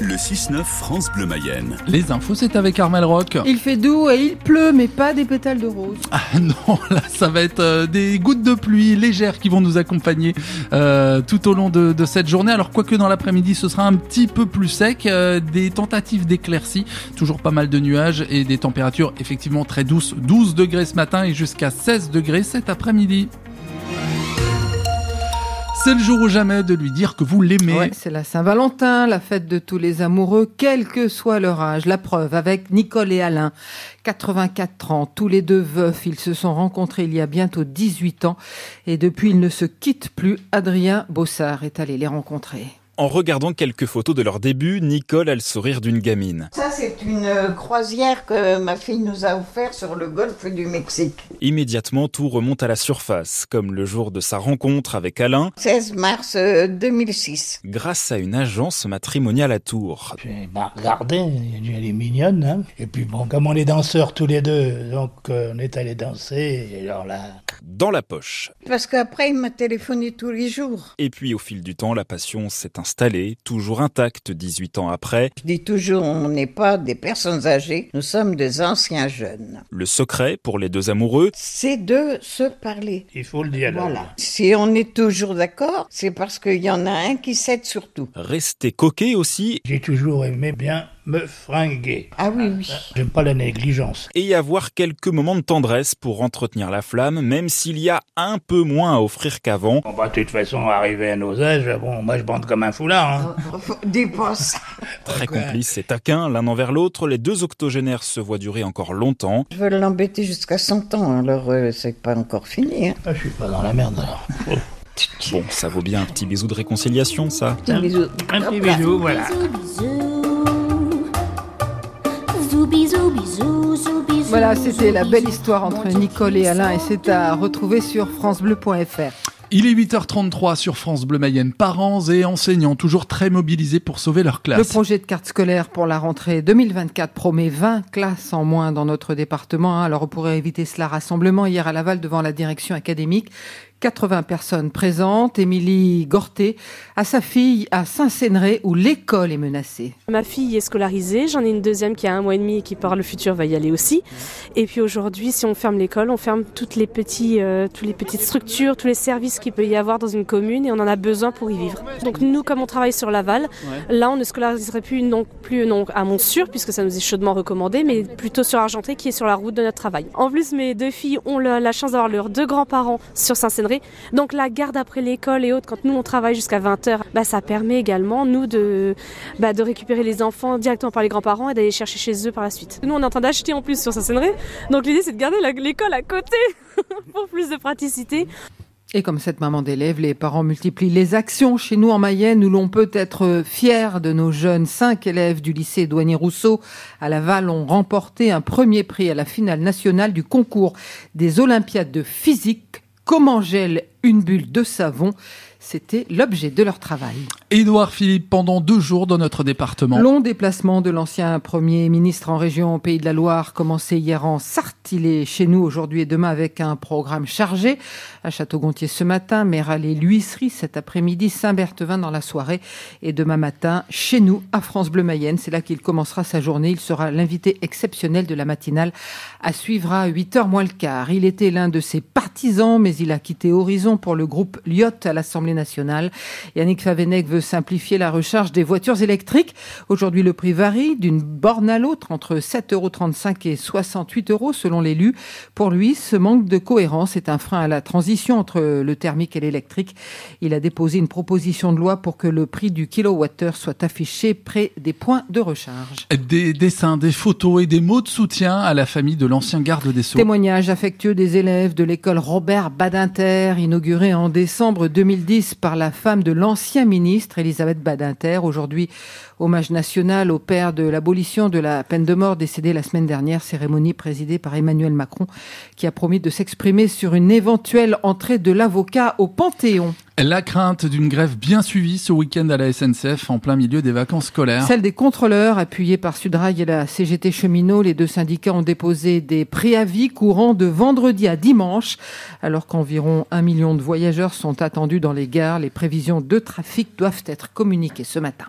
Le 6-9 France Bleu Mayenne. Les infos, c'est avec Armel Rock. Il fait doux et il pleut, mais pas des pétales de rose. Ah non, là, ça va être euh, des gouttes de pluie légères qui vont nous accompagner euh, tout au long de, de, cette journée. Alors, quoique dans l'après-midi, ce sera un petit peu plus sec. Euh, des tentatives d'éclaircie, toujours pas mal de nuages et des températures effectivement très douces. 12 degrés ce matin et jusqu'à 16 degrés cet après-midi. C'est le jour ou jamais de lui dire que vous l'aimez. C'est la Saint-Valentin, la fête de tous les amoureux, quel que soit leur âge. La preuve avec Nicole et Alain, 84 ans, tous les deux veufs. Ils se sont rencontrés il y a bientôt 18 ans et depuis ils ne se quittent plus. Adrien Bossard est allé les rencontrer. En regardant quelques photos de leur début, Nicole a le sourire d'une gamine. Ça, c'est une euh, croisière que ma fille nous a offert sur le golfe du Mexique. Immédiatement, tout remonte à la surface, comme le jour de sa rencontre avec Alain. 16 mars 2006. Grâce à une agence matrimoniale à Tours. J'ai bah, regardé, elle est mignonne. Hein et puis bon, comme on est danseurs tous les deux, donc euh, on est allé danser. Et alors là... Dans la poche. Parce qu'après, il m'a téléphoné tous les jours. Et puis, au fil du temps, la passion s'est installée, toujours intacte 18 ans après. Je dis toujours, on n'est pas des personnes âgées, nous sommes des anciens jeunes. Le secret pour les deux amoureux, c'est de se parler. Il faut le dire. Voilà. Si on est toujours d'accord, c'est parce qu'il y en a un qui cède surtout. Rester coquet aussi. J'ai toujours aimé bien me fringuer. Ah oui, oui. J'aime pas la négligence. Et y avoir quelques moments de tendresse pour entretenir la flamme, même s'il y a un peu moins à offrir qu'avant. On va de toute façon arriver à nos âges, bon, moi je bande comme un foulard. Hein. Dépense. Très complices et taquins l'un envers l'autre, les deux octogénaires se voient durer encore longtemps. Je veux l'embêter jusqu'à 100 ans, alors euh, c'est pas encore fini. Hein. Ah, je suis pas dans la merde alors. Bon, ça vaut bien un petit bisou de réconciliation, ça. Un bisou. Un petit bisou, voilà. Voilà, c'était la belle histoire entre Nicole et Alain et c'est à retrouver sur francebleu.fr. Il est 8h33 sur France Bleu Mayenne. Parents et enseignants toujours très mobilisés pour sauver leur classe. Le projet de carte scolaire pour la rentrée 2024 promet 20 classes en moins dans notre département. Alors on pourrait éviter cela rassemblement hier à Laval devant la direction académique. 80 personnes présentes. Émilie Gorté a sa fille à Saint-Cénré où l'école est menacée. Ma fille est scolarisée, j'en ai une deuxième qui a un mois et demi et qui par le futur va y aller aussi. Et puis aujourd'hui, si on ferme l'école, on ferme toutes les, petits, euh, toutes les petites structures, tous les services qu'il peut y avoir dans une commune et on en a besoin pour y vivre. Donc nous, comme on travaille sur Laval, ouais. là on ne scolariserait plus non plus non, à Montsûr puisque ça nous est chaudement recommandé, mais plutôt sur Argenté qui est sur la route de notre travail. En plus, mes deux filles ont la, la chance d'avoir leurs deux grands-parents sur Donc la garde après l'école et autres, quand nous on travaille jusqu'à 20h, bah, ça permet également nous de, bah, de récupérer les enfants directement par les grands-parents et d'aller chercher chez eux par la suite. Nous on est en train d'acheter en plus sur Saint-Cénré, donc l'idée c'est de garder l'école à côté pour plus de praticité. Et comme cette maman d'élèves, les parents multiplient les actions chez nous en Mayenne où l'on peut être fier de nos jeunes. Cinq élèves du lycée Douanier Rousseau à Laval ont remporté un premier prix à la finale nationale du concours des Olympiades de physique Comment gèle une bulle de savon c'était l'objet de leur travail. Édouard Philippe, pendant deux jours dans notre département. Long déplacement de l'ancien Premier ministre en région Pays de la Loire, commencé hier en Sarthe. Il est chez nous aujourd'hui et demain avec un programme chargé. À Château-Gontier ce matin, Méral et l'huisserie cet après-midi, Saint-Berthevin dans la soirée. Et demain matin, chez nous, à France Bleu Mayenne. C'est là qu'il commencera sa journée. Il sera l'invité exceptionnel de la matinale à suivre à 8h moins le quart. Il était l'un de ses partisans, mais il a quitté Horizon pour le groupe Lyotte à l'Assemblée nationale. Yannick Favenec veut simplifier la recharge des voitures électriques. Aujourd'hui, le prix varie d'une borne à l'autre entre 7,35 euros et 68 euros selon l'élu. Pour lui, ce manque de cohérence est un frein à la transition entre le thermique et l'électrique. Il a déposé une proposition de loi pour que le prix du kilowattheure soit affiché près des points de recharge. Des dessins, des photos et des mots de soutien à la famille de l'ancien garde des Sceaux. Témoignages affectueux des élèves de l'école Robert Badinter, inaugurée en décembre 2010 par la femme de l'ancien ministre Elisabeth Badinter. Aujourd'hui, hommage national au père de l'abolition de la peine de mort décédé la semaine dernière, cérémonie présidée par Emmanuel Macron qui a promis de s'exprimer sur une éventuelle entrée de l'avocat au Panthéon. La crainte d'une grève bien suivie ce week-end à la SNCF en plein milieu des vacances scolaires. Celle des contrôleurs, appuyés par Sudrail et la CGT Cheminot, les deux syndicats ont déposé des préavis courant de vendredi à dimanche, alors qu'environ un million de voyageurs sont attendus dans les gares. Les prévisions de trafic doivent être communiquées ce matin.